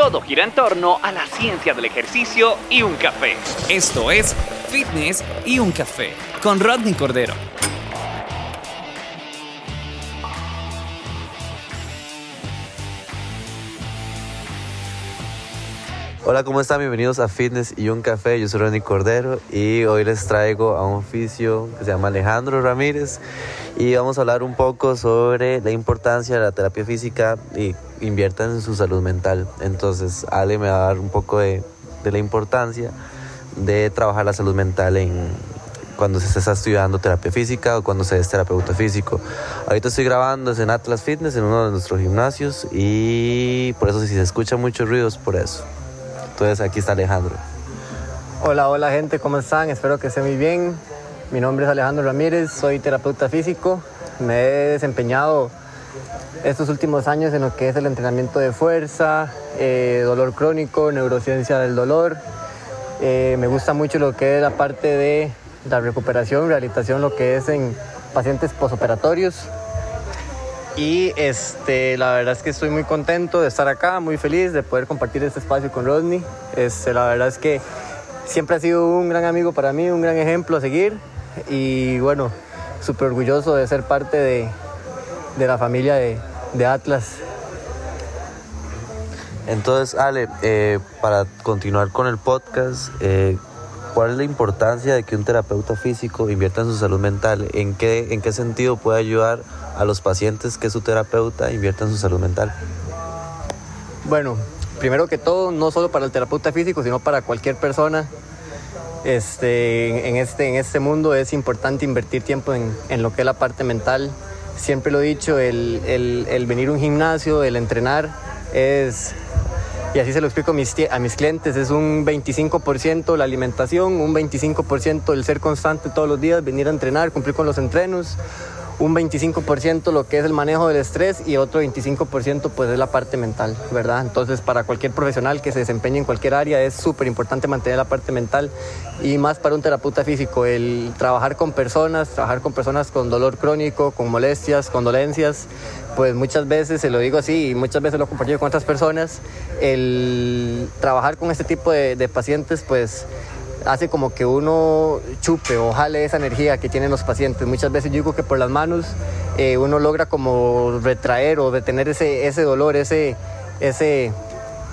Todo gira en torno a la ciencia del ejercicio y un café. Esto es Fitness y un café con Rodney Cordero. Hola, ¿cómo están? Bienvenidos a Fitness y un Café. Yo soy Ronnie Cordero y hoy les traigo a un oficio que se llama Alejandro Ramírez y vamos a hablar un poco sobre la importancia de la terapia física y inviertan en su salud mental. Entonces, Ale me va a dar un poco de, la importancia de trabajar la salud mental en cuando se está estudiando terapia física o cuando se es terapeuta físico. Ahorita estoy grabando en Atlas Fitness, en uno de nuestros gimnasios, y por eso si se escuchan muchos ruidos, por eso. Entonces aquí está Alejandro. Hola, hola gente, ¿cómo están? Espero que estén muy bien. Mi nombre es Alejandro Ramírez, soy terapeuta físico. Me he desempeñado estos últimos años en lo que es el entrenamiento de fuerza, eh, dolor crónico, neurociencia del dolor. Eh, me gusta mucho lo que es la parte de la recuperación, rehabilitación, lo que es en pacientes posoperatorios. Y este, la verdad es que estoy muy contento de estar acá, muy feliz de poder compartir este espacio con Rodney. Este, la verdad es que siempre ha sido un gran amigo para mí, un gran ejemplo a seguir. Y bueno, súper orgulloso de ser parte de, de la familia de, de, Atlas. Entonces, Ale, eh, para continuar con el podcast, eh, ¿cuál es la importancia de que un terapeuta físico invierta en su salud mental? ¿En qué, en qué sentido puede ayudar a los pacientes que su terapeuta invierta en su salud mental? Bueno, primero que todo, no solo para el terapeuta físico, sino para cualquier persona. Este, en, este, en este mundo es importante invertir tiempo en, en lo que es la parte mental. Siempre lo he dicho, el, el, venir a un gimnasio, el entrenar, es y así se lo explico a mis, a mis clientes, es un 25% la alimentación, un 25% el ser constante todos los días, venir a entrenar, cumplir con los entrenos, un 25% lo que es el manejo del estrés y otro 25% pues es la parte mental, ¿verdad? Entonces para cualquier profesional que se desempeñe en cualquier área es súper importante mantener la parte mental y más para un terapeuta físico, el trabajar con personas, trabajar con personas con dolor crónico, con molestias, con dolencias, pues muchas veces, se lo digo así y muchas veces lo he compartido con otras personas, el trabajar con este tipo de, de pacientes pues hace como que uno chupe o jale esa energía que tienen los pacientes. Muchas veces yo digo que por las manos eh, uno logra como retraer o detener ese, ese dolor, ese, ese,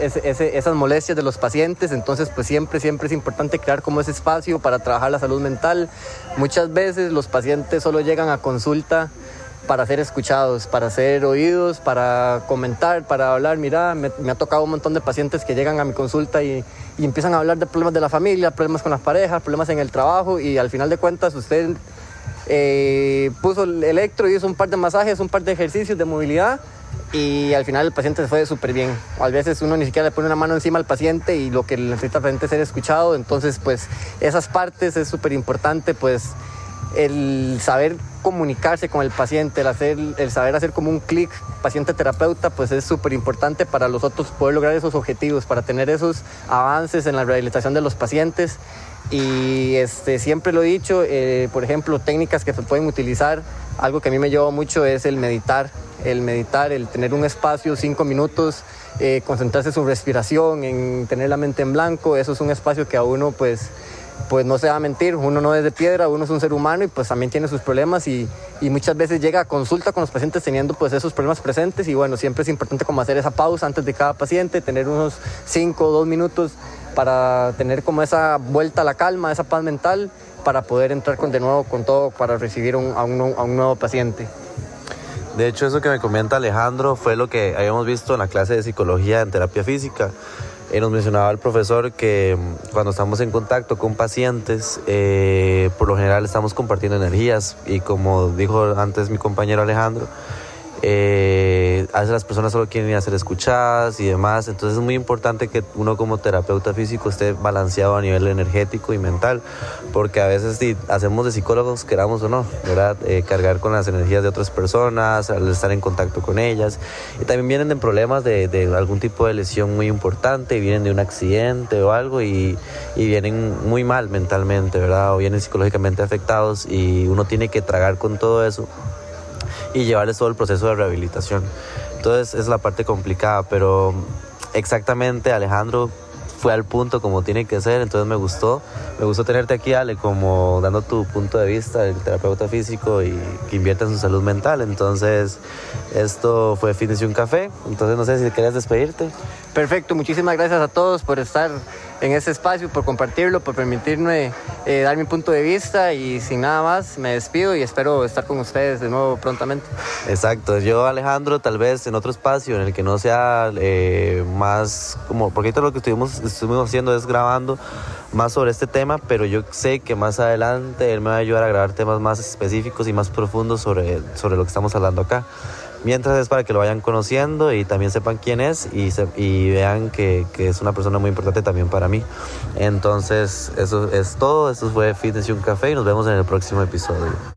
ese, esas molestias de los pacientes. Entonces, pues siempre, siempre es importante crear como ese espacio para trabajar la salud mental. Muchas veces los pacientes solo llegan a consulta para ser escuchados, para ser oídos, para comentar, para hablar. Mira, me, ha tocado un montón de pacientes que llegan a mi consulta y, empiezan a hablar de problemas de la familia, problemas con las parejas, problemas en el trabajo y al final de cuentas usted eh, puso el electro hizo un par de masajes, un par de ejercicios de movilidad y al final el paciente se fue súper bien. A veces uno ni siquiera le pone una mano encima al paciente y lo que necesita el paciente es ser escuchado. Entonces, pues esas partes es súper importante, pues el saber comunicarse con el paciente, el, hacer, el saber hacer como un clic paciente-terapeuta, pues es súper importante para nosotros poder lograr esos objetivos, para tener esos avances en la rehabilitación de los pacientes. Y este, siempre lo he dicho, eh, por ejemplo, técnicas que se pueden utilizar, algo que a mí me lleva mucho es el meditar, el meditar, el tener un espacio, cinco minutos, eh, concentrarse en su respiración, en tener la mente en blanco, eso es un espacio que a uno pues pues no se va a mentir, uno no es de piedra, uno es un ser humano y pues también tiene sus problemas y, muchas veces llega a consulta con los pacientes teniendo pues esos problemas presentes y bueno, siempre es importante como hacer esa pausa antes de cada paciente, tener unos 5 o 2 minutos para tener como esa vuelta a la calma, esa paz mental para poder entrar con, de nuevo con todo para recibir a, un, a un nuevo paciente. De hecho, eso que me comenta Alejandro fue lo que habíamos visto en la clase de psicología en terapia física. Eh, nos mencionaba el profesor que mm, cuando estamos en contacto con pacientes, eh, por lo general estamos compartiendo energías y como dijo antes mi compañero Alejandro, eh, a veces las personas solo quieren ir a ser escuchadas y demás, entonces es muy importante que uno como terapeuta físico esté balanceado a nivel energético y mental, porque a veces si hacemos de psicólogos, queramos o no, ¿verdad? Eh, cargar con las energías de otras personas, al estar en contacto con ellas, y también vienen de problemas de, de algún tipo de lesión muy importante, vienen de un accidente o algo y, y vienen muy mal mentalmente, ¿verdad? O vienen psicológicamente afectados y uno tiene que tragar con todo eso y llevarles todo el proceso de rehabilitación. Entonces es la parte complicada, pero exactamente Alejandro fue al punto como tiene que ser, entonces me gustó, me gustó tenerte aquí Ale como dando tu punto de vista del terapeuta físico y que invierte en su salud mental, entonces esto fue Fitness y un café, entonces no sé si querías despedirte. Perfecto, muchísimas gracias a todos por estar en este espacio, por compartirlo, por permitirme eh, dar mi punto de vista y sin nada más me despido y espero estar con ustedes de nuevo prontamente. Exacto, yo Alejandro tal vez en otro espacio en el que no sea eh, más como, porque ahorita lo que estuvimos, estuvimos haciendo es grabando más sobre este tema, pero yo sé que más adelante él me va a ayudar a grabar temas más específicos y más profundos sobre, sobre lo que estamos hablando acá. Mientras es para que lo vayan conociendo y también sepan quién es y, vean que, que, es una persona muy importante también para mí. Entonces, eso es todo. Esto fue Fitness y un café y nos vemos en el próximo episodio.